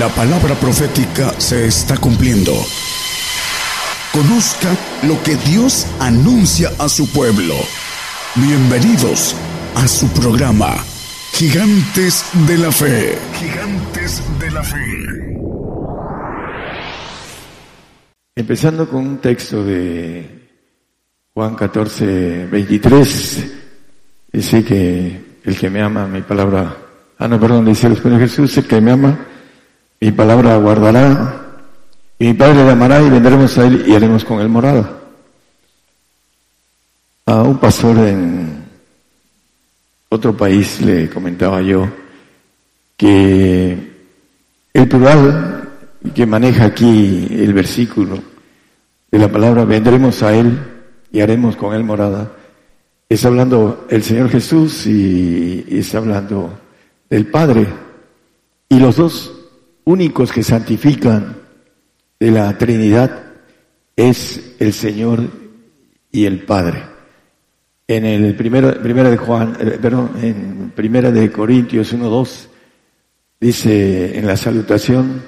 La palabra profética se está cumpliendo. Conozca lo que Dios anuncia a su pueblo. Bienvenidos a su programa, Gigantes de la Fe. Gigantes de la Fe. Empezando con un texto de Juan 14, 23, dice que el que me ama, mi palabra, ah no, perdón, dice el Señor Jesús, el que me ama, mi palabra guardará, y mi Padre le amará y vendremos a él y haremos con él morada. A un pastor en otro país le comentaba yo que el plural que maneja aquí el versículo de la palabra vendremos a él y haremos con él morada, está hablando el Señor Jesús y, y está hablando del Padre. Y los dos únicos que santifican de la Trinidad es el Señor y el Padre. En el primero, primera de Juan, eh, perdón, en primera de Corintios 1.2 dice en la salutación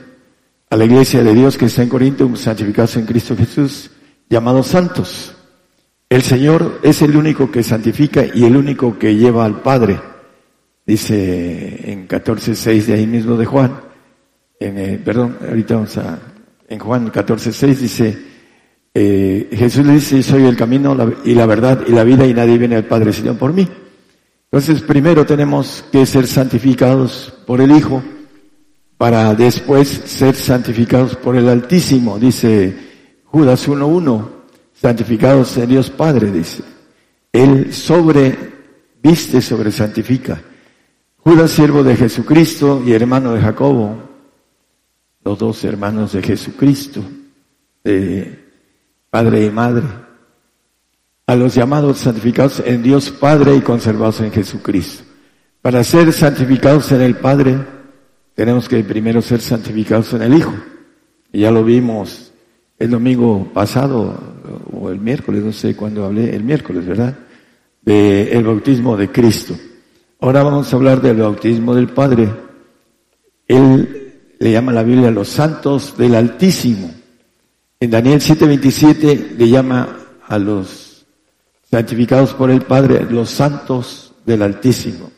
a la iglesia de Dios que está en Corinto, santificados en Cristo Jesús, llamados santos. El Señor es el único que santifica y el único que lleva al Padre. Dice en 14.6 de ahí mismo de Juan en, eh, perdón, ahorita vamos a, en Juan 14, 6 dice, eh, Jesús le dice, soy el camino y la verdad y la vida y nadie viene al Padre sino por mí. Entonces, primero tenemos que ser santificados por el Hijo para después ser santificados por el Altísimo, dice Judas 1.1, santificados en Dios Padre, dice. Él sobre, viste sobre santifica. Judas, siervo de Jesucristo y hermano de Jacobo, los dos hermanos de Jesucristo, de Padre y Madre, a los llamados santificados en Dios Padre y conservados en Jesucristo. Para ser santificados en el Padre, tenemos que primero ser santificados en el Hijo. Ya lo vimos el domingo pasado, o el miércoles, no sé cuándo hablé, el miércoles, ¿verdad? De el bautismo de Cristo. Ahora vamos a hablar del bautismo del Padre. Él le llama la Biblia los santos del Altísimo. En Daniel 7:27 le llama a los santificados por el Padre los santos del Altísimo.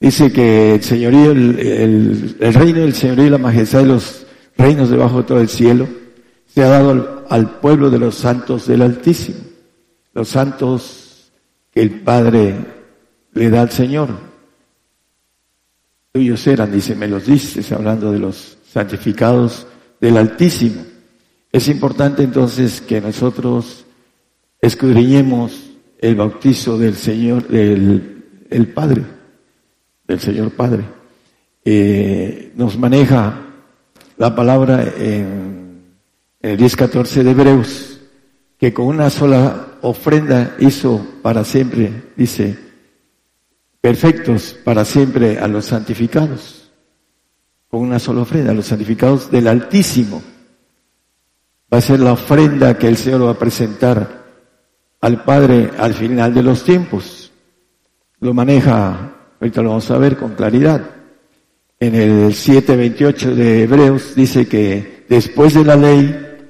Dice que el señorío, el, reino del señorío y la majestad de los reinos debajo de todo el cielo se ha dado al, al pueblo de los santos del Altísimo. Los santos que el Padre le da al Señor tuyos eran, dice, me los dices, hablando de los santificados del Altísimo. Es importante entonces que nosotros escudriñemos el bautizo del Señor, del el Padre, del Señor Padre. Eh, nos maneja la palabra en, en el 10.14 de Hebreos, que con una sola ofrenda hizo para siempre, dice, perfectos para siempre a los santificados, con una sola ofrenda, a los santificados del Altísimo. Va a ser la ofrenda que el Señor va a presentar al Padre al final de los tiempos. Lo maneja, ahorita lo vamos a ver con claridad. En el 7.28 de Hebreos dice que después de la ley,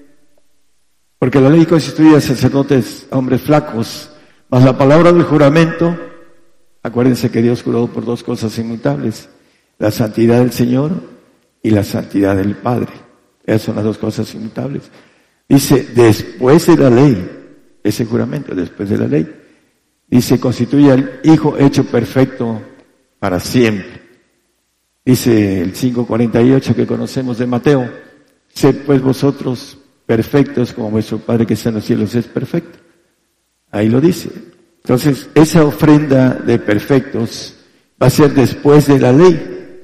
porque la ley constituye a sacerdotes, a hombres flacos, más la palabra del juramento, Acuérdense que Dios juró por dos cosas inmutables, la santidad del Señor y la santidad del Padre. Esas son las dos cosas inmutables. Dice, después de la ley, ese juramento, después de la ley, dice, constituye al Hijo hecho perfecto para siempre. Dice el 5.48 que conocemos de Mateo, sed pues vosotros perfectos como vuestro Padre que está en los cielos es perfecto. Ahí lo dice. Entonces, esa ofrenda de perfectos va a ser después de la ley.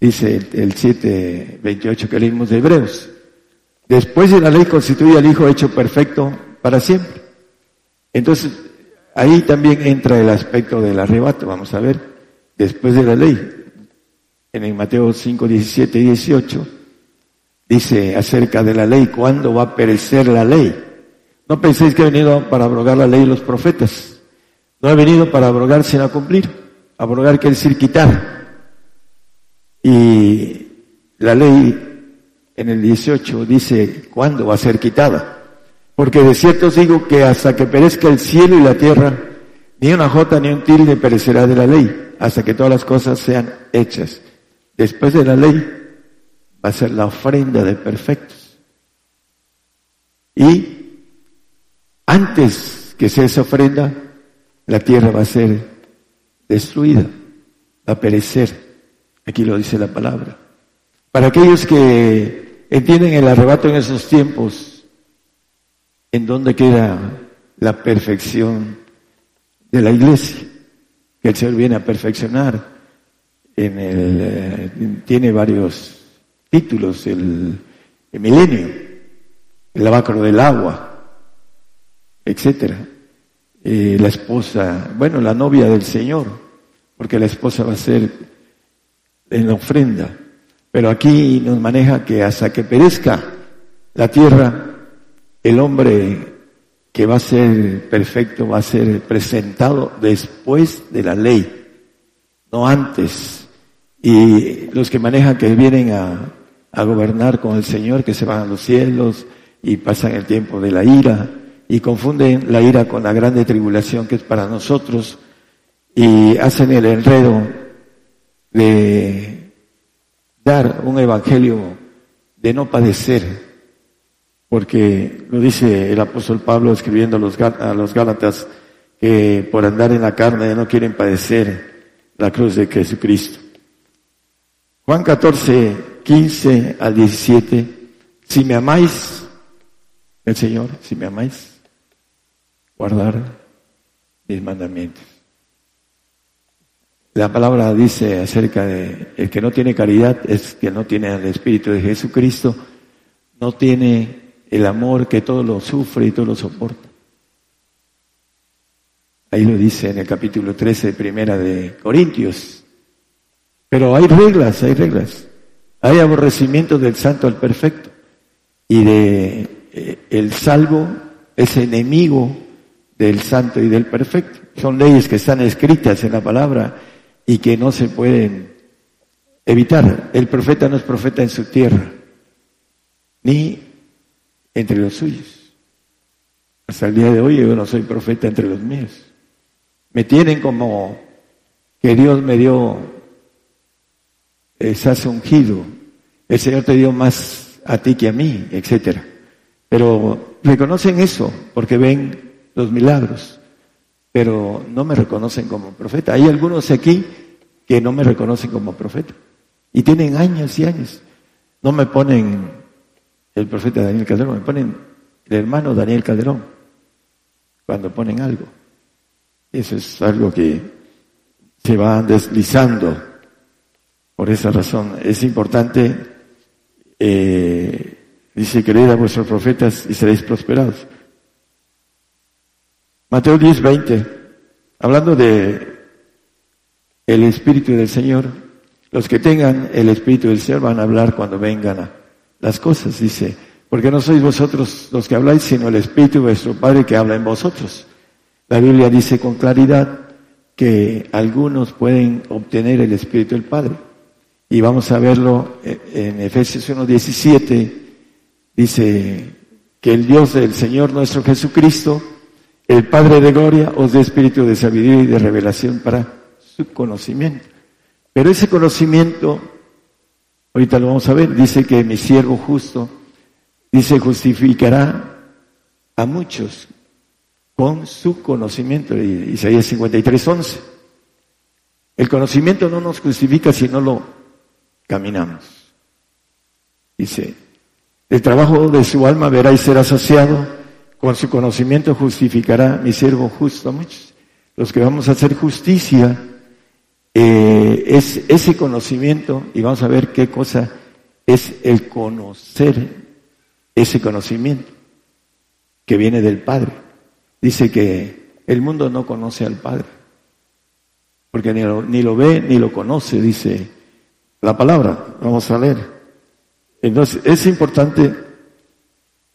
Dice el 7.28 que leímos de Hebreos. Después de la ley constituye al Hijo hecho perfecto para siempre. Entonces, ahí también entra el aspecto del arrebato. Vamos a ver, después de la ley. En el Mateo 5, 17 y 18 dice acerca de la ley, ¿cuándo va a perecer la ley? No penséis que he venido para abrogar la ley y los profetas. No he venido para abrogar sino a cumplir. Abrogar quiere decir quitar. Y la ley en el 18 dice cuándo va a ser quitada. Porque de cierto os digo que hasta que perezca el cielo y la tierra, ni una jota ni un tilde perecerá de la ley, hasta que todas las cosas sean hechas. Después de la ley va a ser la ofrenda de perfectos. Y antes que sea esa ofrenda, la tierra va a ser destruida, va a perecer. Aquí lo dice la palabra. Para aquellos que entienden el arrebato en esos tiempos, ¿en dónde queda la perfección de la iglesia? Que el Señor viene a perfeccionar. En el, eh, tiene varios títulos, el, milenio, el lavacro del agua, etcétera. Eh, la esposa, bueno, la novia del Señor, porque la esposa va a ser en la ofrenda. Pero aquí nos maneja que hasta que perezca la tierra, el hombre que va a ser perfecto va a ser presentado después de la ley, no antes. Y los que manejan que vienen a, a gobernar con el Señor, que se van a los cielos y pasan el tiempo de la ira y confunden la ira con la grande tribulación que es para nosotros y hacen el enredo de dar un evangelio de no padecer, porque lo dice el apóstol Pablo escribiendo a los, a los Gálatas, que por andar en la carne no quieren padecer la cruz de Jesucristo. Juan 14, 15 al 17, si me amáis, el Señor, si me amáis, guardar mis mandamientos. La palabra dice acerca de el que no tiene caridad es que no tiene el Espíritu de Jesucristo, no tiene el amor que todo lo sufre y todo lo soporta. Ahí lo dice en el capítulo 13, primera de Corintios. Pero hay reglas, hay reglas. Hay aborrecimiento del santo al perfecto. Y de eh, el salvo es enemigo del santo y del perfecto. Son leyes que están escritas en la palabra y que no se pueden evitar. El profeta no es profeta en su tierra, ni entre los suyos. Hasta el día de hoy yo no soy profeta entre los míos. Me tienen como que Dios me dio, estás ungido, el Señor te dio más a ti que a mí, etcétera. Pero reconocen eso porque ven los milagros pero no me reconocen como profeta. Hay algunos aquí que no me reconocen como profeta y tienen años y años. No me ponen el profeta Daniel Calderón, me ponen el hermano Daniel Calderón cuando ponen algo. Eso es algo que se va deslizando. Por esa razón es importante, eh, dice, creed a vuestros profetas y seréis prosperados. Mateo 10, 20, hablando de el Espíritu del Señor, los que tengan el Espíritu del Señor van a hablar cuando vengan a las cosas, dice, porque no sois vosotros los que habláis, sino el Espíritu de vuestro Padre que habla en vosotros. La Biblia dice con claridad que algunos pueden obtener el Espíritu del Padre. Y vamos a verlo en Efesios 1.17, dice que el Dios del Señor nuestro Jesucristo, el Padre de Gloria os dé espíritu de sabiduría y de revelación para su conocimiento. Pero ese conocimiento, ahorita lo vamos a ver, dice que mi siervo justo, dice, justificará a muchos con su conocimiento. Isaías 53, 11. El conocimiento no nos justifica si no lo caminamos. Dice, el trabajo de su alma verá y será saciado con su conocimiento justificará mi siervo justo. Muchos, los que vamos a hacer justicia, eh, es ese conocimiento, y vamos a ver qué cosa es el conocer ese conocimiento que viene del Padre. Dice que el mundo no conoce al Padre, porque ni lo, ve ni lo conoce, dice la palabra. Vamos a leer. Entonces, es importante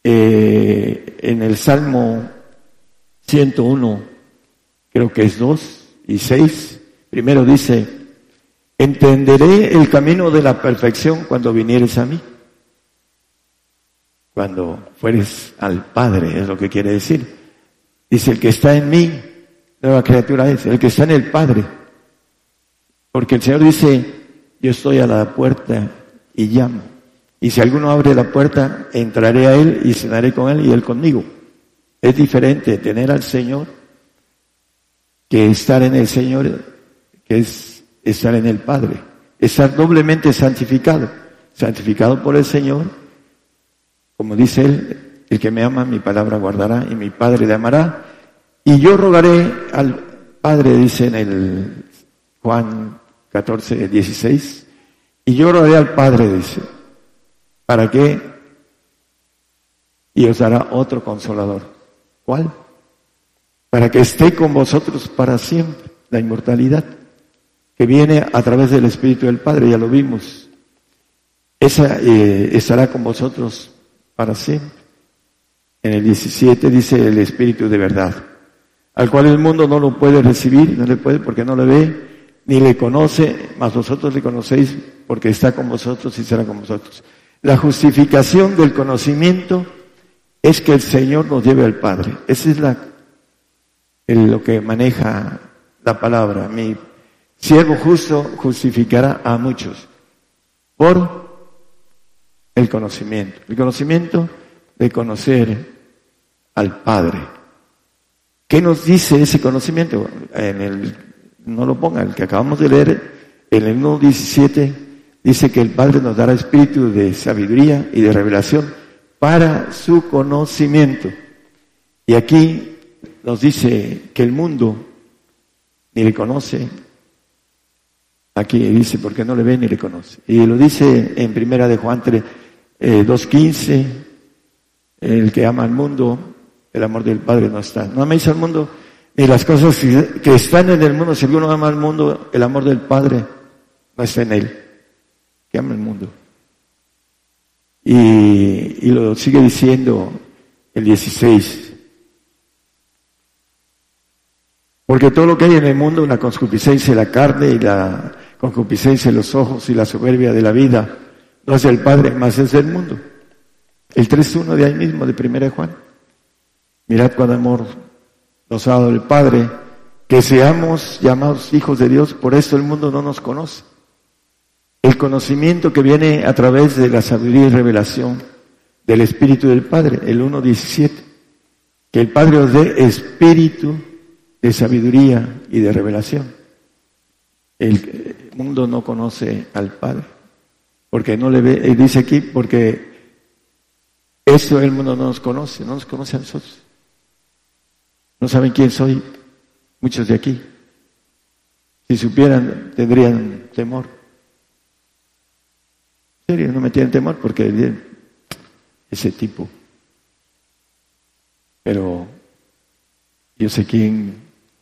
eh, en el Salmo 101, creo que es 2 y 6, primero dice, entenderé el camino de la perfección cuando vinieres a mí. Cuando fueres al Padre, es lo que quiere decir. Dice, el que está en mí, nueva criatura es, el que está en el Padre. Porque el Señor dice, yo estoy a la puerta y llamo. Y si alguno abre la puerta, entraré a Él y cenaré con Él y Él conmigo. Es diferente tener al Señor que estar en el Señor, que es estar en el Padre. Estar doblemente santificado. Santificado por el Señor. Como dice Él, el que me ama, mi palabra guardará y mi Padre le amará. Y yo rogaré al Padre, dice en el Juan 14, 16, y yo rogaré al Padre, dice, ¿para qué? Y os dará otro consolador. ¿Cuál? Para que esté con vosotros para siempre, la inmortalidad, que viene a través del Espíritu del Padre, ya lo vimos. Esa eh, estará con vosotros para siempre. En el 17 dice el Espíritu de verdad, al cual el mundo no lo puede recibir, no le puede porque no le ve, ni le conoce, mas vosotros le conocéis porque está con vosotros y será con vosotros. La justificación del conocimiento es que el Señor nos lleve al Padre. Esa es la, lo que maneja la palabra. Mi siervo justo justificará a muchos por el conocimiento. El conocimiento de conocer al Padre. ¿Qué nos dice ese conocimiento? En el no lo ponga, el que acabamos de leer, en el 1.17, dice que el Padre nos dará espíritu de sabiduría y de revelación para su conocimiento. Y aquí nos dice que el mundo ni le conoce, aquí dice porque no le ve ni le conoce. Y lo dice en primera de Juan 3, 2.15, eh, el que ama al mundo, el amor del Padre no está. No améis al mundo y las cosas que están en el mundo, si alguno ama al mundo, el amor del Padre no está en él, que ama el mundo. Y, lo sigue diciendo el 16. Porque todo lo que hay en el mundo, la concupiscencia de la carne y la concupiscencia de los ojos y la soberbia de la vida, no es del Padre, más es del mundo. El 3.1 de ahí mismo, de 1 Juan. Mirad cuán amor nos ha dado el Padre, que seamos llamados hijos de Dios, por eso el mundo no nos conoce. El conocimiento que viene a través de la sabiduría y revelación del Espíritu del Padre, el 1.17, que el Padre os dé espíritu de sabiduría y de revelación. El mundo no conoce al Padre, porque no le ve, dice aquí, porque eso el mundo no nos conoce, no nos conoce a nosotros. No saben quién soy muchos de aquí. Si supieran, tendrían temor. Serio, no me tienen temor porque ese tipo. Pero yo sé quién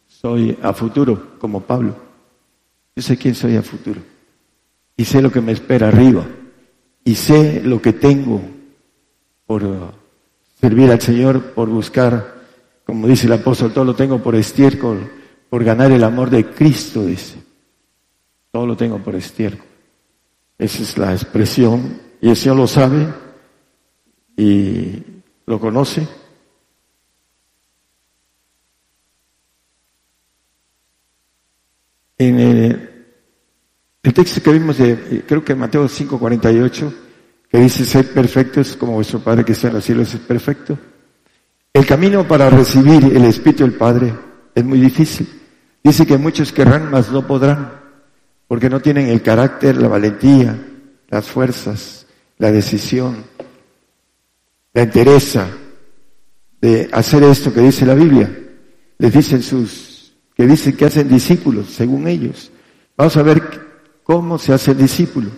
soy a futuro, como Pablo. Yo sé quién soy a futuro. Y sé lo que me espera arriba. Y sé lo que tengo por servir al Señor, por buscar como dice el apóstol, todo lo tengo por estiércol, por ganar el amor de Cristo, dice. Todo lo tengo por estiércol. Esa es la expresión, y el Señor lo sabe y lo conoce. En el, texto que vimos de, creo que Mateo 5:48, que dice, ser perfectos como vuestro Padre que está en los cielos es perfecto. El camino para recibir el Espíritu del Padre es muy difícil. Dice que muchos querrán, mas no podrán, porque no tienen el carácter, la valentía, las fuerzas, la decisión, la entereza de hacer esto que dice la Biblia. Les dicen sus, que dicen que hacen discípulos, según ellos. Vamos a ver cómo se hace el discípulo.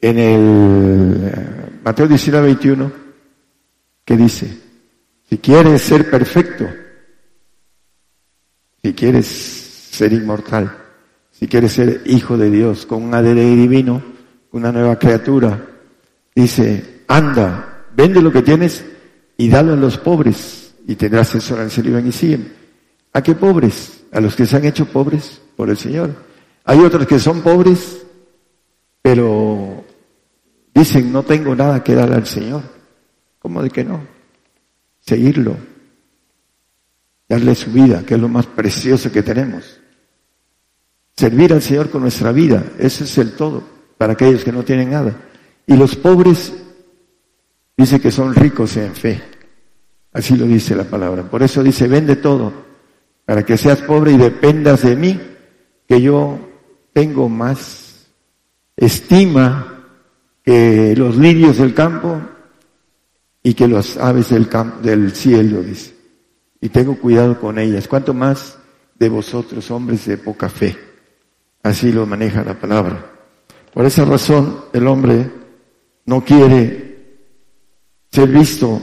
En el Mateo 19, 21, ¿qué dice? Si quieres ser perfecto, si quieres ser inmortal, si quieres ser hijo de Dios con un ADN divino, una nueva criatura, dice, anda, vende lo que tienes y dalo a los pobres y tendrás eso en siguen. ¿A qué pobres? A los que se han hecho pobres por el Señor. Hay otros que son pobres, pero dicen, no tengo nada que dar al Señor. ¿Cómo de que no? Seguirlo, darle su vida, que es lo más precioso que tenemos. Servir al Señor con nuestra vida, ese es el todo, para aquellos que no tienen nada. Y los pobres dice que son ricos en fe. Así lo dice la palabra. Por eso dice, vende todo, para que seas pobre y dependas de mí, que yo tengo más estima que los lirios del campo y que las aves del, campo, del cielo, dice. Y tengo cuidado con ellas. ¿Cuánto más de vosotros, hombres de poca fe? Así lo maneja la palabra. Por esa razón, el hombre no quiere ser visto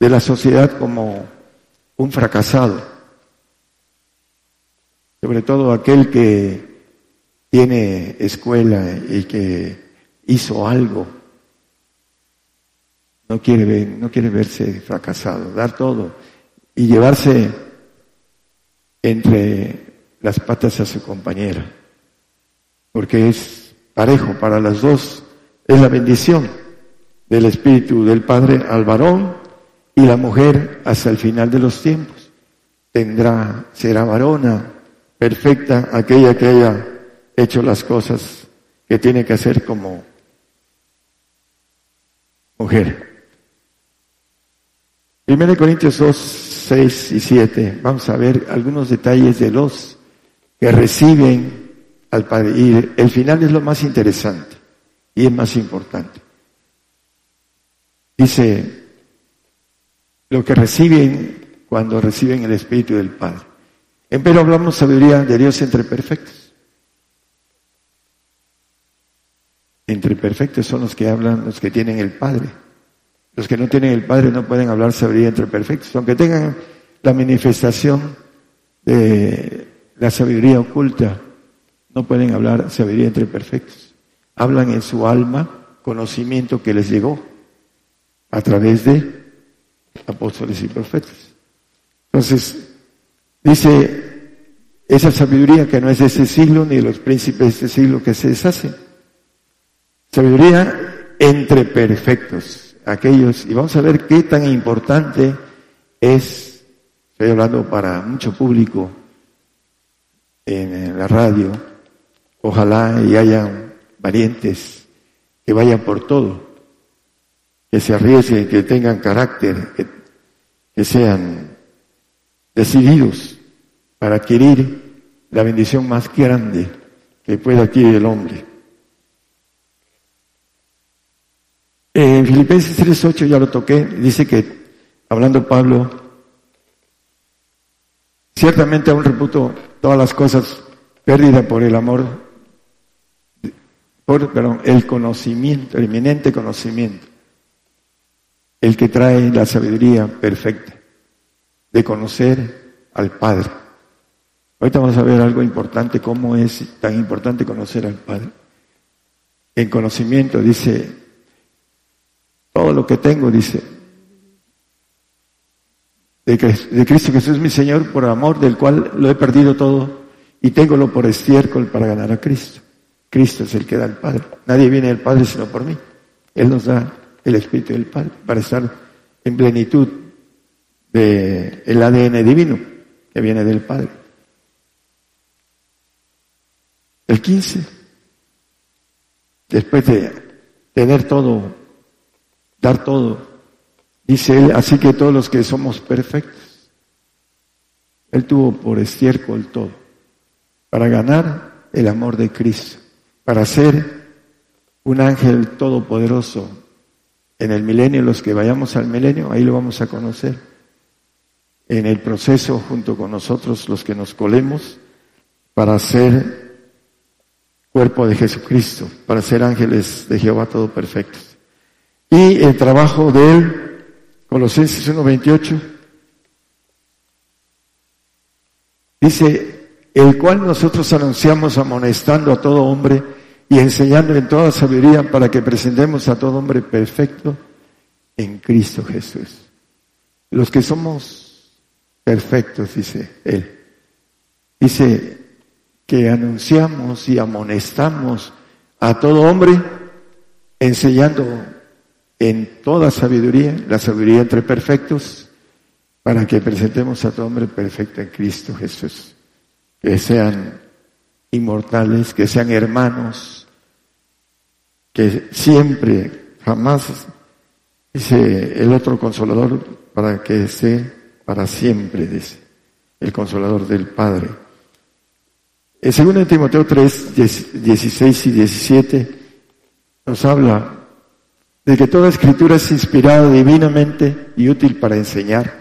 de la sociedad como un fracasado, sobre todo aquel que tiene escuela y que hizo algo, no quiere, ver, no quiere verse fracasado, dar todo y llevarse entre las patas a su compañera, porque es parejo para las dos, es la bendición del Espíritu del Padre al varón y la mujer hasta el final de los tiempos. Tendrá, será varona perfecta aquella que haya hecho las cosas que tiene que hacer como mujer. Primero Corintios 2, 6 y 7. Vamos a ver algunos detalles de los que reciben al Padre. Y el final es lo más interesante y es más importante. Dice, lo que reciben cuando reciben el Espíritu del Padre. Pero hablamos sabiduría de Dios entre perfectos. Entre perfectos son los que hablan, los que tienen el Padre. Los que no tienen el Padre no pueden hablar sabiduría entre perfectos, aunque tengan la manifestación de la sabiduría oculta, no pueden hablar sabiduría entre perfectos. Hablan en su alma conocimiento que les llegó a través de apóstoles y profetas. Entonces, dice, esa sabiduría que no es de ese siglo ni de los príncipes de este siglo que se deshacen. Sabiduría entre perfectos, aquellos, y vamos a ver qué tan importante es, estoy hablando para mucho público en la radio, ojalá y hayan valientes que vayan por todo que se arriesguen, que tengan carácter, que, sean decididos para adquirir la bendición más grande que puede adquirir el hombre. En Filipenses 3.8 ya lo toqué, dice que, hablando Pablo, ciertamente aún reputo todas las cosas pérdidas por el amor, por, perdón, el conocimiento, el eminente conocimiento el que trae la sabiduría perfecta de conocer al Padre. Ahorita vamos a ver algo importante, cómo es tan importante conocer al Padre. En conocimiento dice, todo lo que tengo, dice, de, de Cristo Jesús mi Señor, por amor del cual lo he perdido todo y tengo por estiércol para ganar a Cristo. Cristo es el que da al Padre. Nadie viene al Padre sino por mí. Él nos da el Espíritu del Padre, para estar en plenitud del el ADN divino que viene del Padre. El 15, después de tener todo, dar todo, dice él, así que todos los que somos perfectos, él tuvo por estiércol todo, para ganar el amor de Cristo, para ser un ángel todopoderoso en el milenio, los que vayamos al milenio, ahí lo vamos a conocer. En el proceso, junto con nosotros, los que nos colemos, para ser cuerpo de Jesucristo, para ser ángeles de Jehová todo perfectos. Y el trabajo de él, Colosenses 1.28, dice, el cual nosotros anunciamos amonestando a todo hombre, y enseñando en toda sabiduría para que presentemos a todo hombre perfecto en Cristo Jesús. Los que somos perfectos, dice Él. Dice que anunciamos y amonestamos a todo hombre, enseñando en toda sabiduría, la sabiduría entre perfectos, para que presentemos a todo hombre perfecto en Cristo Jesús. Que sean inmortales, que sean hermanos, que siempre, jamás, dice el otro consolador, para que sea para siempre, dice el consolador del Padre. En 2 Timoteo 3, 16 y 17 nos habla de que toda escritura es inspirada divinamente y útil para enseñar,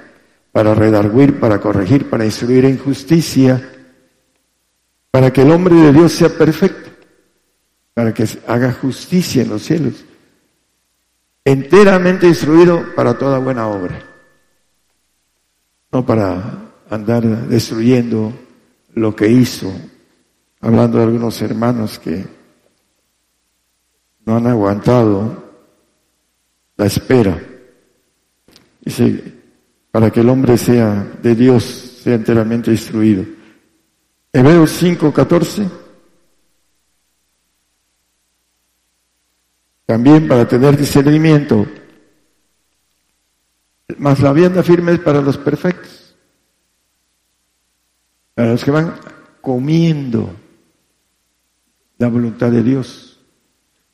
para redarguir, para corregir, para instruir en justicia, para que el hombre de Dios sea perfecto, para que haga justicia en los cielos, enteramente instruido para toda buena obra, no para andar destruyendo lo que hizo, hablando de algunos hermanos que no han aguantado la espera. Para que el hombre sea de Dios, sea enteramente instruido. Hebreos 5, 14. También para tener discernimiento. Más la vianda firme es para los perfectos. Para los que van comiendo la voluntad de Dios.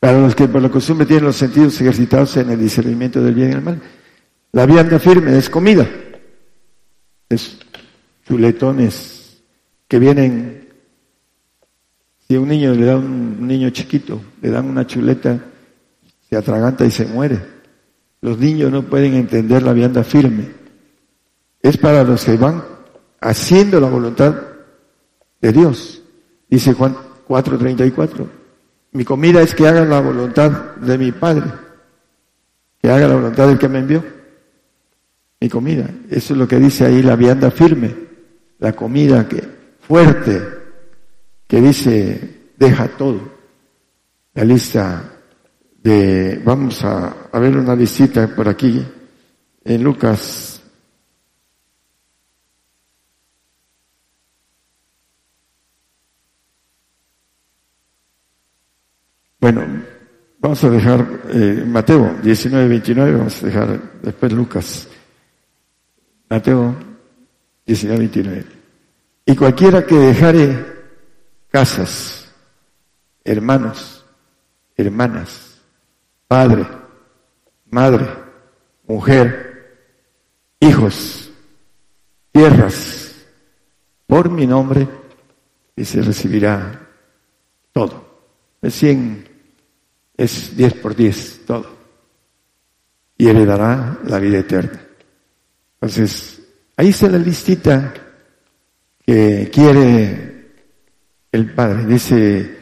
Para los que por la costumbre tienen los sentidos ejercitados en el discernimiento del bien y el mal. La vianda firme es comida. Es chuletones que vienen, si a un niño le da un, niño chiquito, le dan una chuleta, se atraganta y se muere. Los niños no pueden entender la vianda firme. Es para los que van haciendo la voluntad de Dios. Dice Juan 4:34. Mi comida es que hagan la voluntad de mi Padre, que haga la voluntad del que me envió. Mi comida. Eso es lo que dice ahí la vianda firme, la comida que fuerte que dice, deja todo. La lista de, vamos a, a ver una visita por aquí, en Lucas Bueno, vamos a dejar eh, Mateo 19, 29, vamos a dejar después Lucas. Mateo 19, 29. Y cualquiera que dejare casas, hermanos, hermanas, padre, madre, mujer, hijos, tierras, por mi nombre, y se recibirá todo. Es cien, es diez por diez, todo. Y heredará la vida eterna. Entonces, ahí está la listita que quiere el Padre. Dice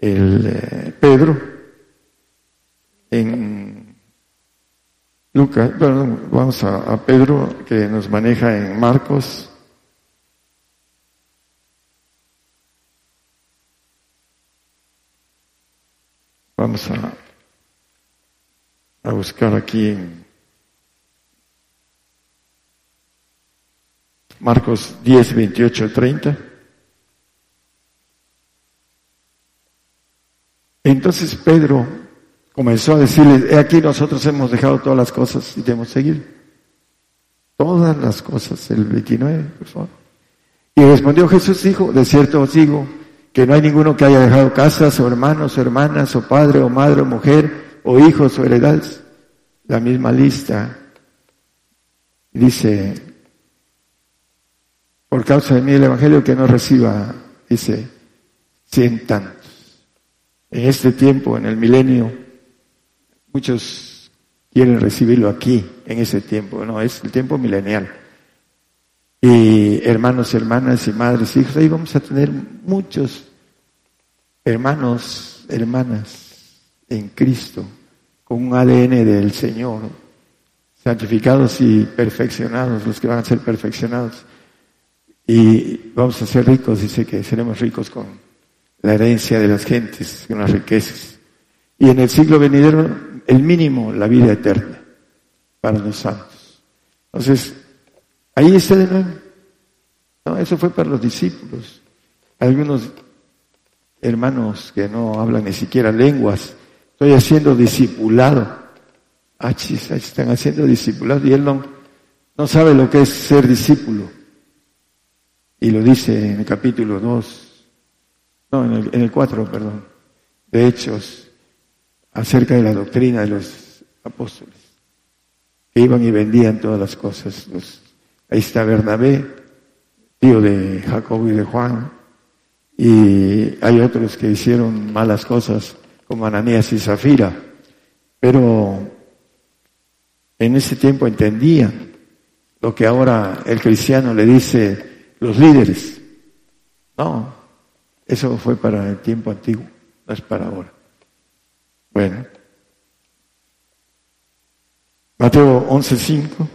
el eh, Pedro en Lucas, bueno, vamos a Pedro que nos maneja en Marcos. Vamos a, a buscar aquí en Marcos 10, 28, 30. Entonces Pedro comenzó a decirle, he aquí nosotros hemos dejado todas las cosas y debemos seguir. Todas las cosas, el 29, por favor. Y respondió Jesús, dijo, de cierto os digo, que no hay ninguno que haya dejado casas o hermanos o hermanas o padre o madre o mujer o hijos o heredades. La misma lista. Dice, por causa de mí el Evangelio que no reciba, dice, cien tantos. En este tiempo, en el milenio, muchos quieren recibirlo aquí, en ese tiempo, no, es el tiempo milenial. Y hermanos, hermanas y madres, hijos, ahí vamos a tener muchos hermanos, hermanas en Cristo, con un ADN del Señor, santificados y perfeccionados, los que van a ser perfeccionados y vamos a ser ricos, dice que seremos ricos con la herencia de las gentes, con las riquezas. Y en el siglo venidero, el mínimo, la vida eterna para los santos. Entonces, ahí está de nuevo. No, eso fue para los discípulos. Algunos hermanos que no hablan ni siquiera lenguas. Estoy haciendo discipulado. Ah, están haciendo discipulado y él no, no sabe lo que es ser discípulo. Y lo dice en el capítulo 2, no, en el, en el 4, perdón, de Hechos, acerca de la doctrina de los apóstoles, que iban y vendían todas las cosas. Ahí está Bernabé, tío de Jacobo y de Juan, y hay otros que hicieron malas cosas, como Ananías y Zafira, pero en ese tiempo entendían lo que ahora el cristiano le dice los líderes. No, eso fue para el tiempo antiguo, no es para ahora. Bueno. Mateo 11:5.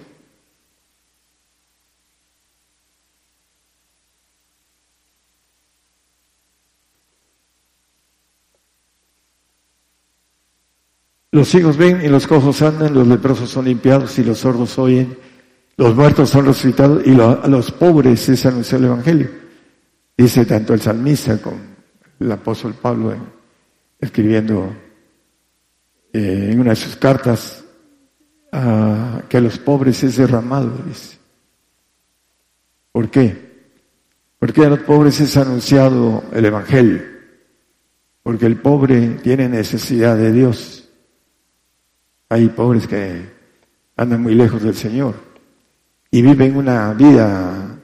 Los hijos ven y los cojos andan, los leprosos son limpiados y los sordos oyen, los muertos son resucitados y a los pobres es anunciado el Evangelio. Dice tanto el salmista como el apóstol Pablo escribiendo eh, en una de sus cartas que a los pobres es derramado, dice. ¿Por qué? Porque a los pobres es anunciado el Evangelio. Porque el pobre tiene necesidad de Dios. Hay pobres que andan muy lejos del Señor y viven una vida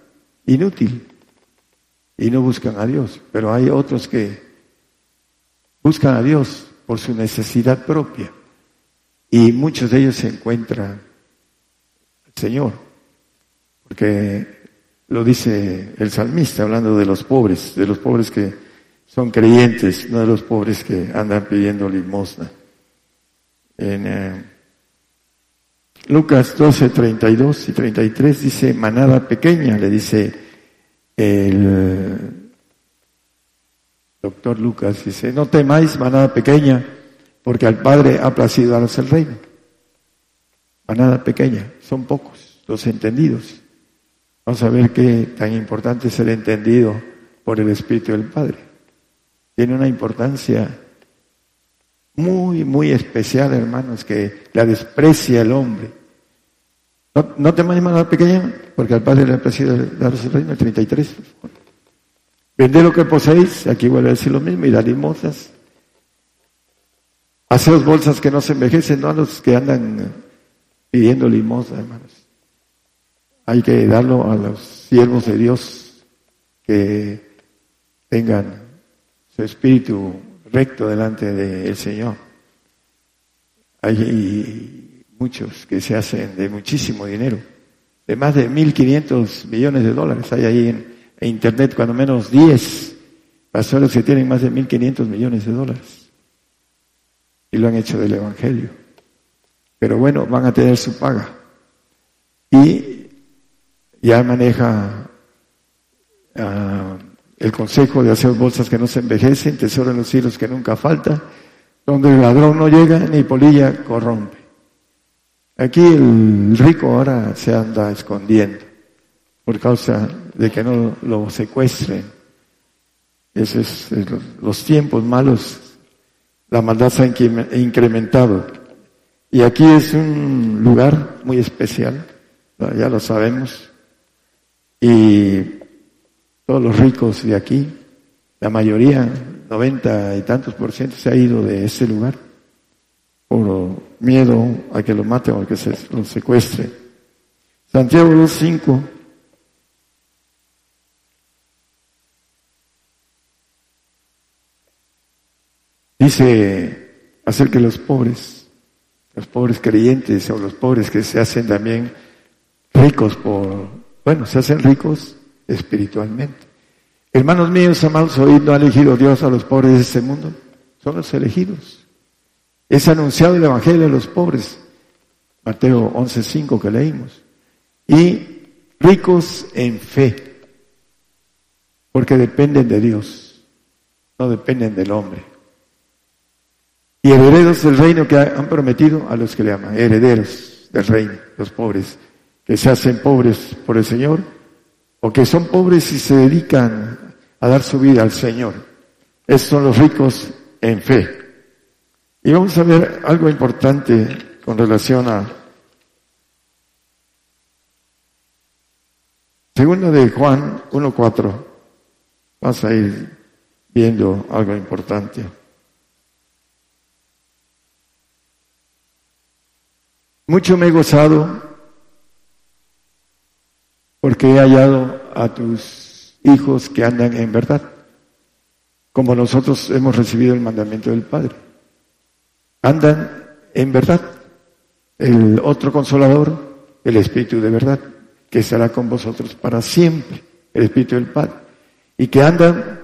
inútil y no buscan a Dios. Pero hay otros que buscan a Dios por su necesidad propia y muchos de ellos se encuentran al Señor, porque lo dice el salmista hablando de los pobres, de los pobres que son creyentes, no de los pobres que andan pidiendo limosna. En eh, Lucas 12, 32 y 33 dice, manada pequeña, le dice el doctor Lucas, dice, no temáis, manada pequeña, porque al Padre ha placido daros el reino. Manada pequeña, son pocos los entendidos. Vamos a ver qué tan importante es el entendido por el Espíritu del Padre. Tiene una importancia muy, muy especial, hermanos, que la desprecia el hombre. No, no te manada pequeña, porque al Padre le ha placido daros el reino, el 33. Vende lo que poseéis, aquí vuelve a decir lo mismo, y da limosnas. Haceos bolsas que no se envejecen, no a los que andan pidiendo limosna, hermanos. Hay que darlo a los siervos de Dios que tengan su espíritu recto delante del Señor. Hay muchos que se hacen de muchísimo dinero, de más de 1.500 millones de dólares. Hay ahí en, Internet cuando menos 10 pastores que tienen más de 1.500 millones de dólares. Y lo han hecho del Evangelio. Pero bueno, van a tener su paga. Y ya maneja ah, el consejo de hacer bolsas que no se envejecen, tesoro en los cielos que nunca falta, donde el ladrón no llega ni polilla corrompe. Aquí el rico ahora se anda escondiendo por causa de que no lo secuestren. Esos es los tiempos malos, la maldad se ha incrementado. Y aquí es un lugar muy especial, ya lo sabemos. Y todos los ricos de aquí, la mayoría, noventa y tantos por ciento, se ha ido de ese lugar por miedo a que lo maten o a que se lo secuestre. Santiago 2.5 dice hacer que los pobres los pobres creyentes o los pobres que se hacen también ricos por, bueno, se hacen ricos espiritualmente. Hermanos míos, amados, hoy no ha elegido Dios a los pobres de este mundo, son los elegidos. Es anunciado el Evangelio a los pobres, Mateo 11.5 que leímos. Y ricos en fe, porque dependen de Dios, no dependen del hombre y herederos del reino que han prometido a los que le aman, herederos del reino, los pobres, que se hacen pobres por el Señor, o que son pobres y se dedican a dar su vida al Señor. Estos son los ricos en fe. Y vamos a ver algo importante con relación a Segundo de Juan 1.4. Vamos a ir viendo algo importante. Mucho me he gozado porque he hallado a tus hijos que andan en verdad, como nosotros hemos recibido el mandamiento del Padre. Andan en verdad. El otro consolador, el Espíritu de verdad que estará con vosotros para siempre, el Espíritu del Padre, y que andan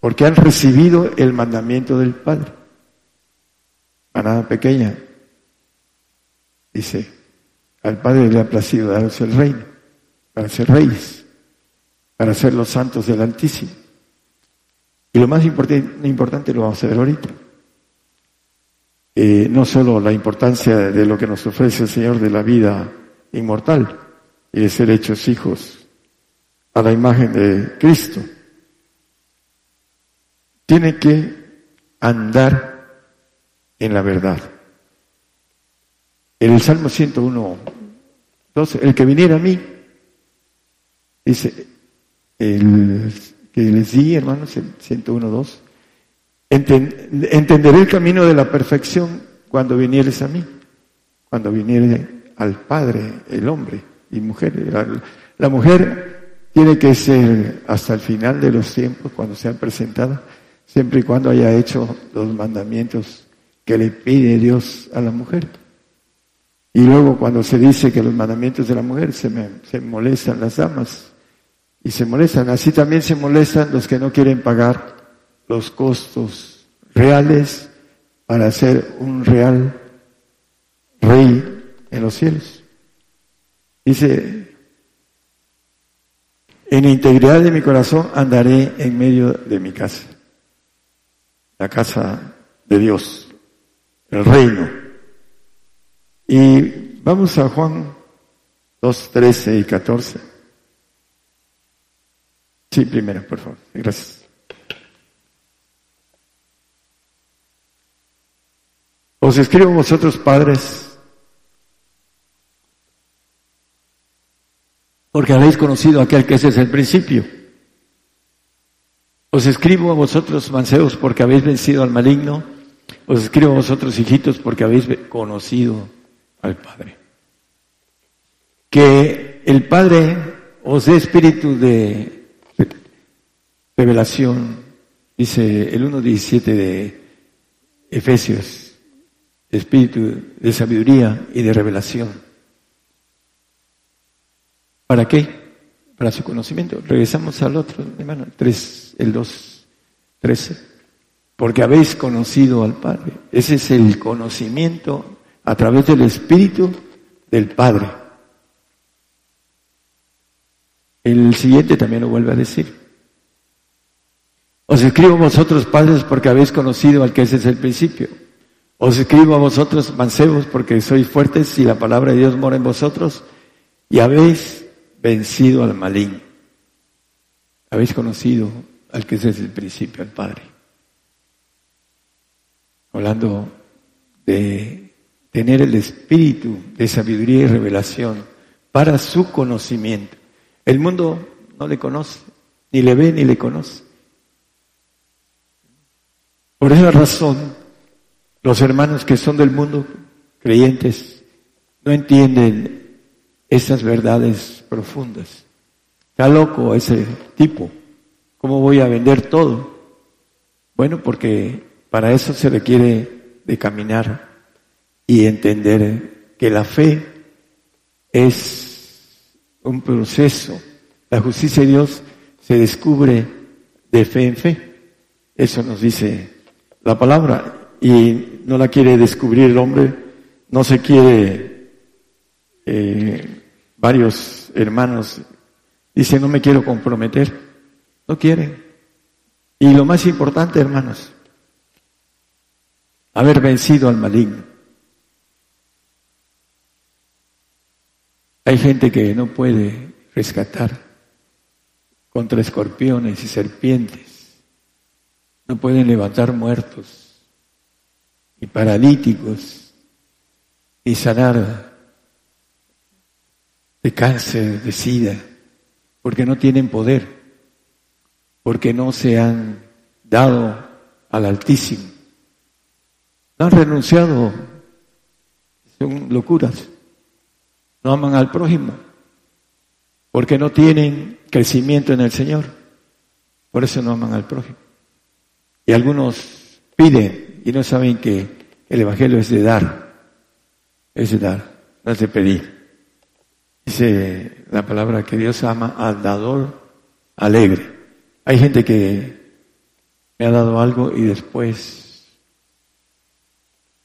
porque han recibido el mandamiento del Padre. nada pequeña, dice, al Padre le ha placido daros el reino, para ser reyes, para ser los santos del Altísimo. Y lo más importante, lo vamos a ver ahorita. Eh, no solo la importancia de lo que nos ofrece el Señor de la vida inmortal, y de ser hechos hijos a la imagen de Cristo. Tiene que andar en la verdad. En el Salmo 101, 12, el que viniera a mí, dice, que les di, hermanos, el 101, 2, entenderé el camino de la perfección cuando vinieres a mí, cuando viniere al Padre, el hombre y mujer. La, mujer tiene que ser hasta el final de los tiempos, cuando sea presentada, siempre y cuando haya hecho los mandamientos que le pide Dios a la mujer. Y luego cuando se dice que los mandamientos de la mujer se, se molestan las damas y se molestan, así también se molestan los que no quieren pagar los costos reales para ser un real rey en los cielos. Dice, en integridad de mi corazón andaré en medio de mi casa, la casa de Dios, el reino. Y vamos a Juan 2, 13 y 14. Sí, primero, por favor. Gracias. Os escribo vosotros, padres, porque habéis conocido aquel que es el principio. Os escribo a vosotros, mancebos, porque habéis vencido al maligno. Os escribo a vosotros, hijitos, porque habéis conocido al Padre. Que el Padre os dé espíritu de revelación, dice el 1.17 de Efesios, espíritu de sabiduría y de revelación ¿Para qué? Para su conocimiento. Regresamos al otro, hermano, 3, el 2, 13. Porque habéis conocido al Padre. Ese es el conocimiento a través del Espíritu del Padre. El siguiente también lo vuelve a decir. Os escribo vosotros, padres, porque habéis conocido al que ese es el principio. Os escribo a vosotros, mancebos, porque sois fuertes y la palabra de Dios mora en vosotros y habéis vencido al maligno. Habéis conocido al que es desde el principio, al Padre. Hablando de tener el espíritu de sabiduría y revelación para su conocimiento. El mundo no le conoce, ni le ve ni le conoce. Por esa razón, los hermanos que son del mundo, creyentes, no entienden esas verdades profundas. Está loco ese tipo. ¿Cómo voy a vender todo? Bueno, porque para eso se requiere de caminar y entender que la fe es un proceso. La justicia de Dios se descubre de fe en fe. Eso nos dice la palabra. Y no la quiere descubrir el hombre, no se quiere eh, varios hermanos dicen, no me quiero comprometer. No quieren. Y lo más importante, hermanos, haber vencido al maligno. Hay gente que no puede rescatar contra escorpiones y serpientes. No pueden levantar muertos y paralíticos y sanar de cáncer, de sida, porque no tienen poder, porque no se han dado al Altísimo. No han renunciado, son locuras. No aman al prójimo, porque no tienen crecimiento en el Señor. Por eso no aman al prójimo. Y algunos piden y no saben que el Evangelio es de dar, es de dar, no es de pedir. Dice la palabra que Dios ama al dador alegre. Hay gente que me ha dado algo y después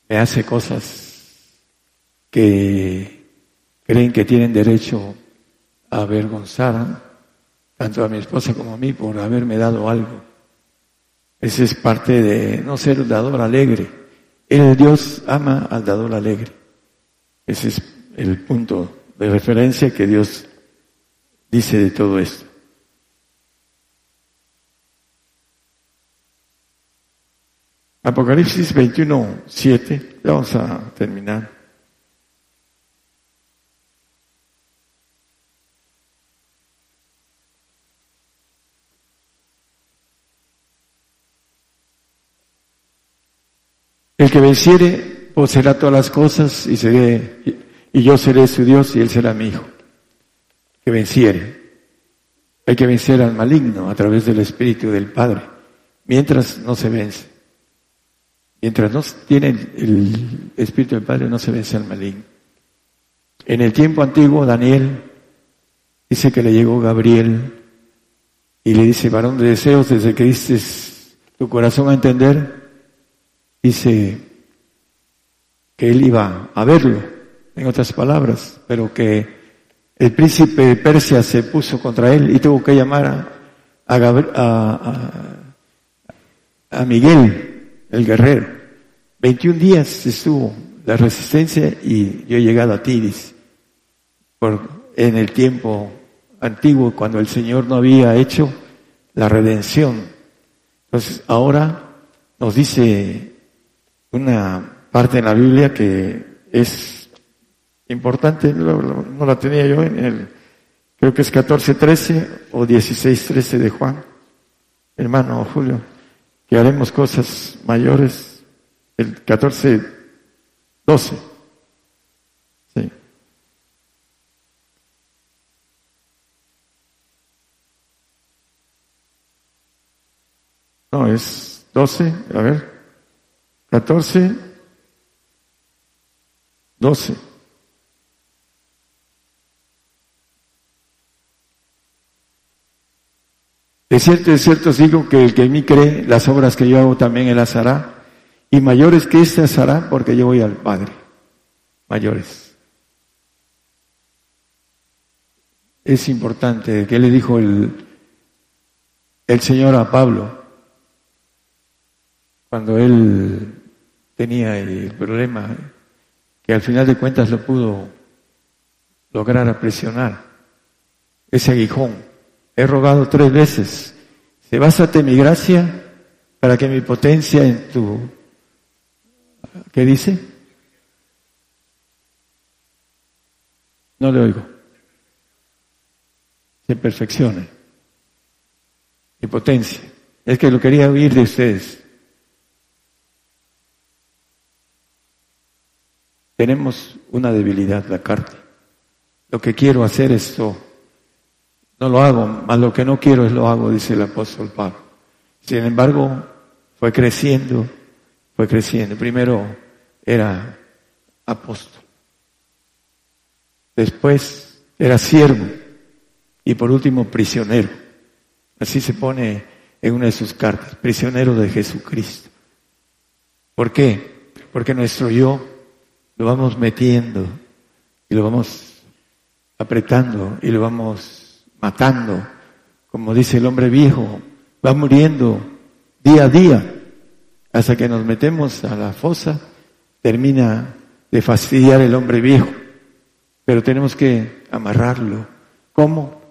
me hace cosas que creen que tienen derecho a avergonzar tanto a mi esposa como a mí por haberme dado algo. Ese es parte de no ser dador alegre. El Dios ama al dador alegre. Ese es el punto de referencia que Dios dice de todo esto. Apocalipsis 21, 7, vamos a terminar. El que venciere poseerá todas las cosas y seré, y yo seré su Dios y él será mi hijo. Que venciere. Hay que vencer al maligno a través del Espíritu del Padre, mientras no se vence. Mientras no tiene el Espíritu del Padre, no se vence al maligno. En el tiempo antiguo, Daniel dice que le llegó Gabriel y le dice, varón de deseos, desde que diste tu corazón a entender, dice que él iba a verlo, en otras palabras, pero que el príncipe de Persia se puso contra él y tuvo que llamar a, a, Miguel, el guerrero. 21 días estuvo la resistencia y yo he llegado a Tiris por, en el tiempo antiguo cuando el Señor no había hecho la redención. Entonces ahora nos dice una parte en la Biblia que es importante, no, la tenía yo en el, creo que es 14.13 o 16.13 de Juan, hermano Julio, que haremos cosas mayores, el 14.12. Sí. No, es 12, a ver. 14, 12. De cierto, de cierto os digo que el que en mí cree, las obras que yo hago también él las hará, y mayores que estas hará porque yo voy al Padre. Mayores. Es importante, que le dijo el, el Señor a Pablo? Cuando él tenía el problema que al final de cuentas lo pudo lograr apresionar, ese aguijón. He rogado tres veces, se básate mi gracia para que mi potencia en tu... ¿Qué dice? No le oigo. Se perfeccione. Mi potencia. Es que lo quería oír de ustedes. Tenemos una debilidad, la carne. Lo que quiero hacer esto, no lo hago, más lo que no quiero es lo hago, dice el apóstol Pablo. Sin embargo, fue creciendo, fue creciendo. Primero era apóstol. Después era siervo. Y por último, prisionero. Así se pone en una de sus cartas, prisionero de Jesucristo. ¿Por qué? Porque nuestro yo lo vamos metiendo y lo vamos apretando y lo vamos matando. Como dice el hombre viejo, va muriendo día a día hasta que nos metemos a la fosa, termina de fastidiar el hombre viejo. Pero tenemos que amarrarlo. ¿Cómo?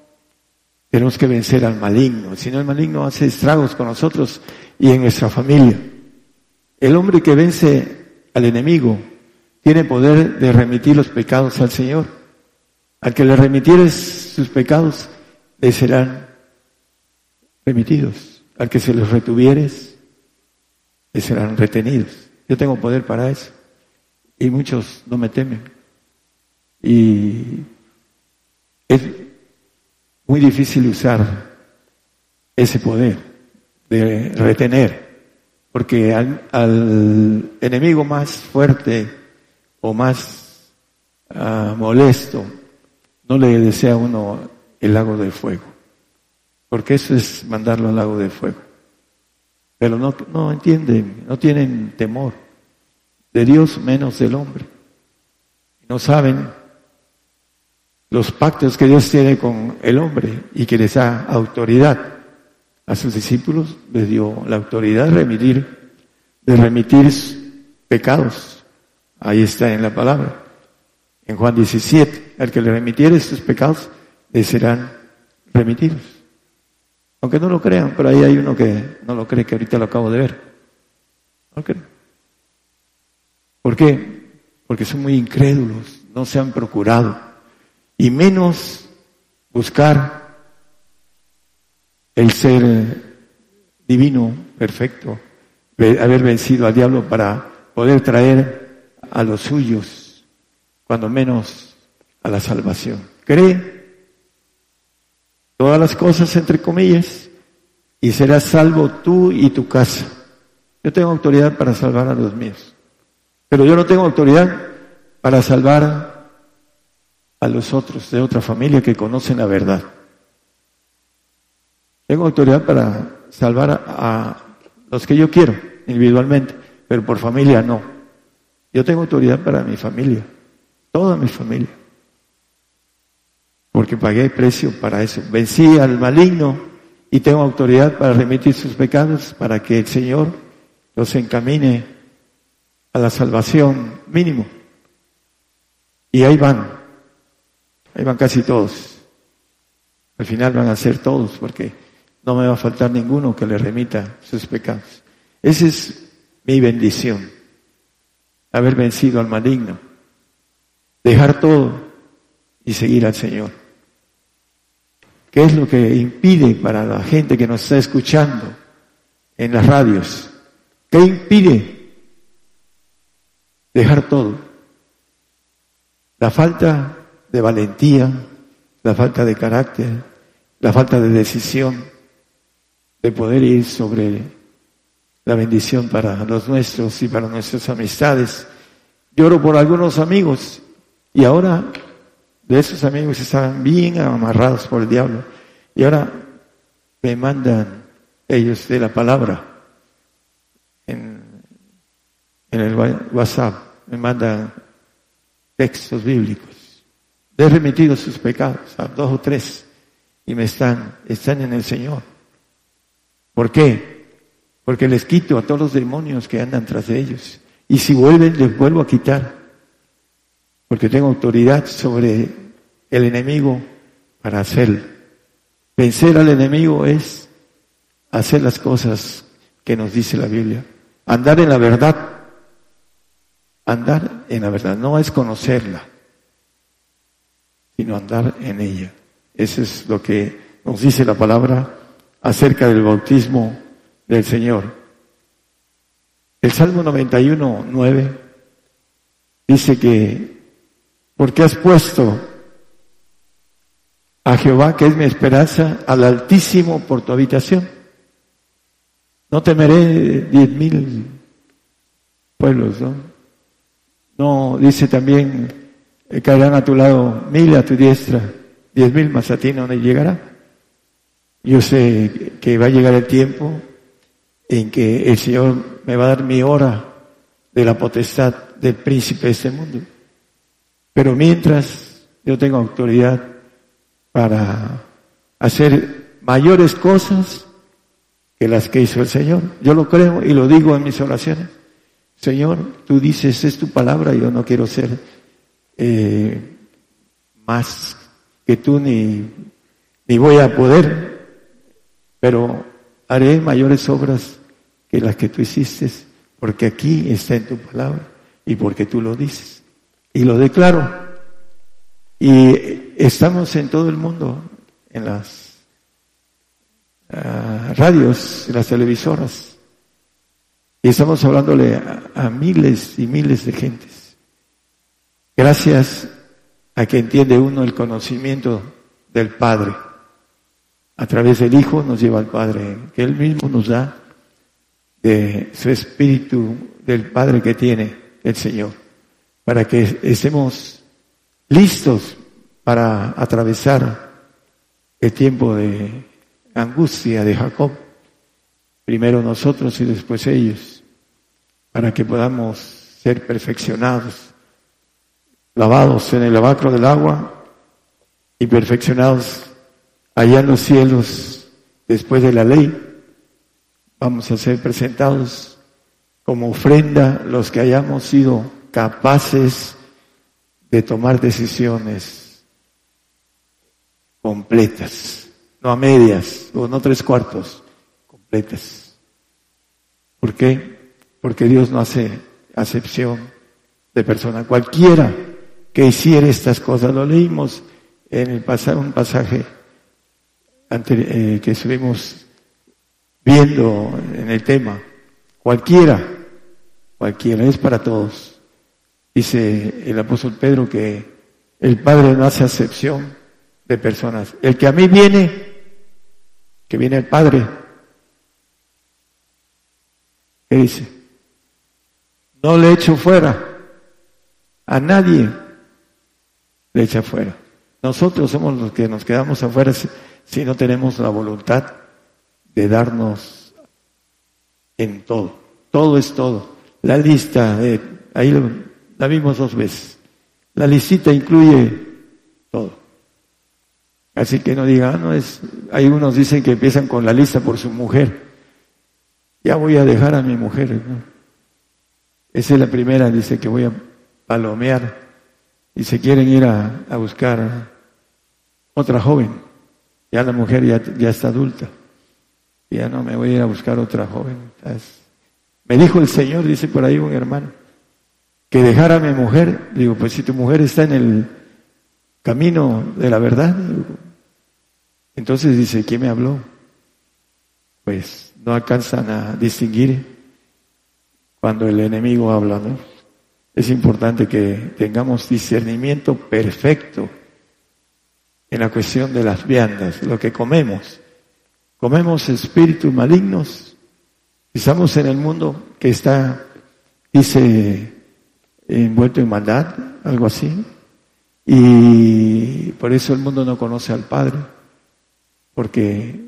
Tenemos que vencer al maligno. Si no, el maligno hace estragos con nosotros y en nuestra familia. El hombre que vence al enemigo tiene poder de remitir los pecados al Señor. Al que le remitieres sus pecados, le serán remitidos. Al que se los retuvieres, le serán retenidos. Yo tengo poder para eso. Y muchos no me temen. Y es muy difícil usar ese poder de retener, porque al, enemigo más fuerte o más ah, molesto no le desea uno el lago de fuego, porque eso es mandarlo al lago de fuego. Pero no, no entienden, no tienen temor de Dios menos del hombre. No saben los pactos que Dios tiene con el hombre y que les da autoridad. A sus discípulos les dio la autoridad de remitir, de remitir pecados. Ahí está en la palabra. En Juan 17, al que le remitiere sus pecados, le serán remitidos. Aunque no lo crean, pero ahí hay uno que no lo cree, que ahorita lo acabo de ver. ¿No ¿Por qué? Porque son muy incrédulos, no se han procurado y menos buscar el ser divino, perfecto, haber vencido al diablo para poder traer a los suyos, cuando menos a la salvación. Cree todas las cosas entre comillas y serás salvo tú y tu casa. Yo tengo autoridad para salvar a los míos, pero yo no tengo autoridad para salvar a los otros de otra familia que conocen la verdad. Tengo autoridad para salvar a, los que yo quiero individualmente, pero por familia no. Yo tengo autoridad para mi familia, toda mi familia, porque pagué precio para eso. Vencí al maligno y tengo autoridad para remitir sus pecados, para que el Señor los encamine a la salvación mínimo. Y ahí van, Ahí van casi todos. Al final van a ser todos porque no me va a faltar ninguno que le remita sus pecados. Esa es mi bendición. Haber vencido al maligno. Dejar todo y seguir al Señor. ¿Qué es lo que impide para la gente que nos está escuchando en las radios? ¿Qué impide dejar todo? La falta de valentía, la falta de carácter, la falta de decisión de poder ir sobre la bendición para los nuestros y para nuestras amistades. Lloro por algunos amigos y ahora de esos amigos estaban bien amarrados por el diablo y ahora me mandan ellos de la palabra en, en el WhatsApp, me mandan textos bíblicos he remitido sus pecados a dos o tres y me están, están en el Señor. ¿Por qué? Porque les quito a todos los demonios que andan tras de ellos. Y si vuelven, les vuelvo a quitar. Porque tengo autoridad sobre el enemigo para hacerlo. Vencer al enemigo es hacer las cosas que nos dice la Biblia. Andar en la verdad. Andar en la verdad. No es conocerla sino andar en ella. Eso es lo que nos dice la palabra acerca del bautismo del Señor. El Salmo 91, 9 dice que, porque has puesto a Jehová, que es mi esperanza, al Altísimo por tu habitación. No temeré diez mil pueblos, ¿no? No, dice también caerán a tu lado mil a tu diestra, diez mil más a ti no llegará. Yo sé que va a llegar el tiempo en que el Señor me va a dar mi hora de la potestad del príncipe de este mundo. Pero mientras yo tengo autoridad para hacer mayores cosas que las que hizo el Señor. Yo lo creo y lo digo en mis oraciones. Señor, tú dices, es tu palabra, yo no quiero ser eh, más que tú ni, ni voy a poder, pero haré mayores obras que las que tú hiciste, porque aquí está en tu palabra y porque tú lo dices. Y lo declaro. Y estamos en todo el mundo, en las ah, radios, en las televisoras. Y estamos hablándole a miles y miles de gentes. Gracias a que entiende uno el conocimiento del Padre. A través del Hijo nos lleva al Padre, que Él mismo nos da de su espíritu del Padre que tiene el Señor, para que estemos listos para atravesar el tiempo de angustia de Jacob, primero nosotros y después ellos, para que podamos ser perfeccionados lavados en el lavacro del agua y perfeccionados allá en los cielos después de la ley, vamos a ser presentados como ofrenda los que hayamos sido capaces de tomar decisiones completas, no a medias o no tres cuartos, completas. ¿Por qué? Porque Dios no hace acepción de persona. Cualquiera que hiciera estas cosas. Lo leímos en el pasado, un pasaje eh, que estuvimos viendo en el tema. Cualquiera, cualquiera, es para todos. Dice el apóstol Pedro que el Padre no hace acepción de personas. El que a mí viene, que viene el Padre, ¿qué dice? No le echo fuera a nadie le echa afuera. Nosotros somos los que nos quedamos afuera si, no tenemos la voluntad de darnos en todo. Todo es todo. La lista, ahí la vimos dos veces. La listita incluye todo. Así que no diga, ah, no es, hay unos dicen que empiezan con la lista por su mujer. Ya voy a dejar a mi mujer. Esa es la primera, dice que voy a palomear y se quieren ir a, buscar otra joven. Ya la mujer ya, ya está adulta. Ya no me voy a ir a buscar otra joven. Me dijo el Señor, dice por ahí un hermano, que dejara a mi mujer. Digo, pues si tu mujer está en el camino de la verdad. Entonces dice, ¿quién me habló? Pues no alcanzan a distinguir cuando el enemigo habla, ¿no? Es importante que tengamos discernimiento perfecto en la cuestión de las viandas, lo que comemos. Comemos espíritus malignos. Estamos en el mundo que está, dice, envuelto en maldad, algo así. Y por eso el mundo no conoce al Padre, porque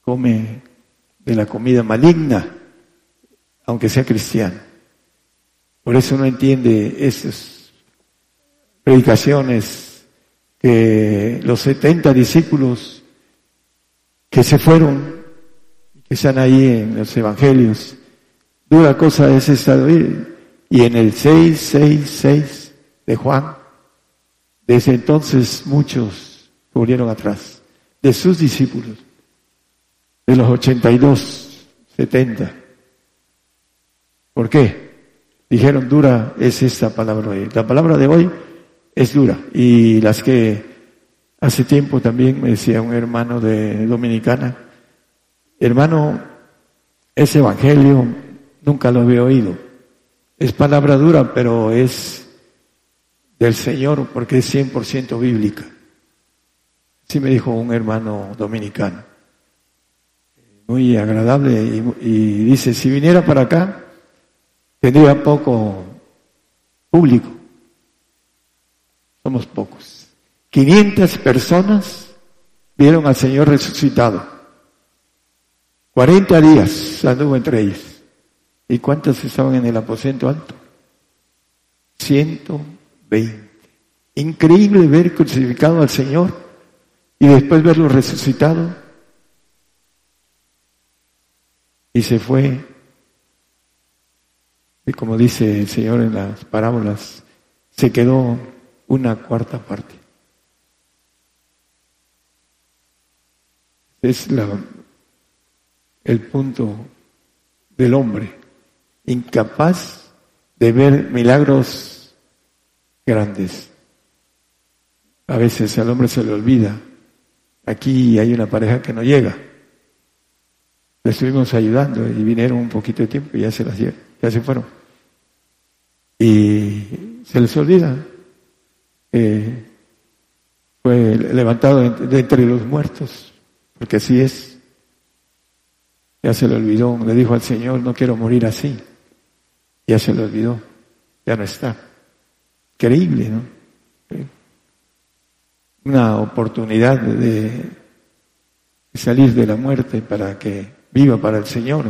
come de la comida maligna, aunque sea cristiano. Por eso no entiende esas predicaciones que los 70 discípulos que se fueron, que están ahí en los evangelios, dura cosa es esta y en el 666 de Juan, desde entonces muchos volvieron atrás, de sus discípulos, de los 82, 70. ¿Por qué? dijeron dura es esta palabra hoy. La palabra de hoy es dura. Y las que hace tiempo también me decía un hermano de Dominicana, hermano, ese evangelio nunca lo había oído. Es palabra dura, pero es del Señor porque es 100% bíblica. Sí me dijo un hermano dominicano. Muy agradable y, y dice, si viniera para acá, tendría poco público. Somos pocos. 500 personas vieron al Señor resucitado. 40 días anduvo entre ellos. ¿Y cuántos estaban en el aposento alto? 120. Increíble ver crucificado al Señor y después verlo resucitado. Y se fue y como dice el Señor en las parábolas, se quedó una cuarta parte. Es la, el punto del hombre, incapaz de ver milagros grandes. A veces al hombre se le olvida. Aquí hay una pareja que no llega. Le estuvimos ayudando y vinieron un poquito de tiempo y ya se las ya se fueron. Y se les olvida. Fue levantado de entre los muertos, porque así es. Ya se le olvidó, le dijo al Señor, no quiero morir así. Ya se le olvidó, ya no está. Creíble, ¿no? Una oportunidad de salir de la muerte para que viva para el Señor.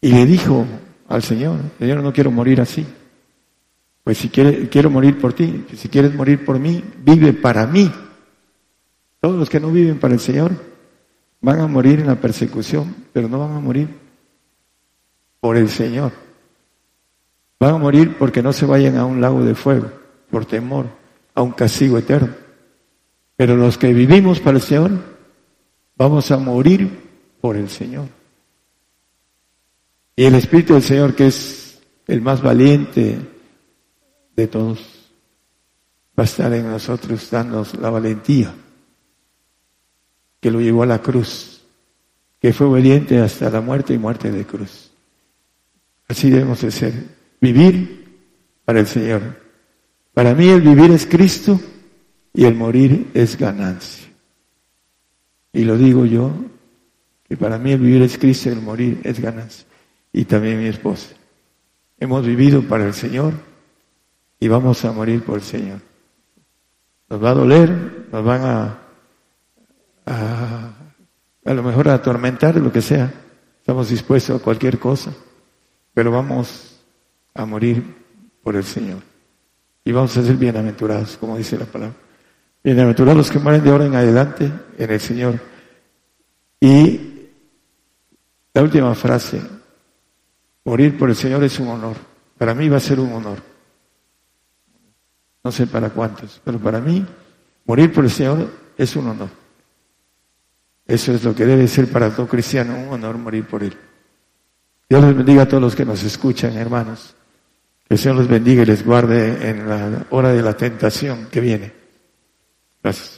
Y le dijo al Señor, Señor, no quiero morir así. Pues si quiere, quiero morir por ti, si quieres morir por mí, vive para mí. Todos los que no viven para el Señor van a morir en la persecución, pero no van a morir por el Señor. Van a morir porque no se vayan a un lago de fuego, por temor, a un castigo eterno. Pero los que vivimos para el Señor, vamos a morir por el Señor. Y el Espíritu del Señor, que es el más valiente de todos, va a estar en nosotros, dándonos la valentía que lo llevó a la cruz, que fue obediente hasta la muerte y muerte de cruz. Así debemos de ser, vivir para el Señor. Para mí el vivir es Cristo y el morir es ganancia. Y lo digo yo, que para mí el vivir es Cristo y el morir es ganancia. Y también mi esposa. Hemos vivido para el Señor y vamos a morir por el Señor. Nos va a doler, nos van a a, a lo mejor a atormentar, lo que sea. Estamos dispuestos a cualquier cosa, pero vamos a morir por el Señor. Y vamos a ser bienaventurados, como dice la palabra. Bienaventurados los que mueren de ahora en adelante en el Señor. Y la última frase, morir por el Señor es un honor. Para mí va a ser un honor. No sé para cuántos, pero para mí morir por el Señor es un honor. Eso es lo que debe ser para todo cristiano, un honor morir por él. Dios les bendiga a todos los que nos escuchan, hermanos. Que el Señor los bendiga y les guarde en la hora de la tentación que viene. Gracias.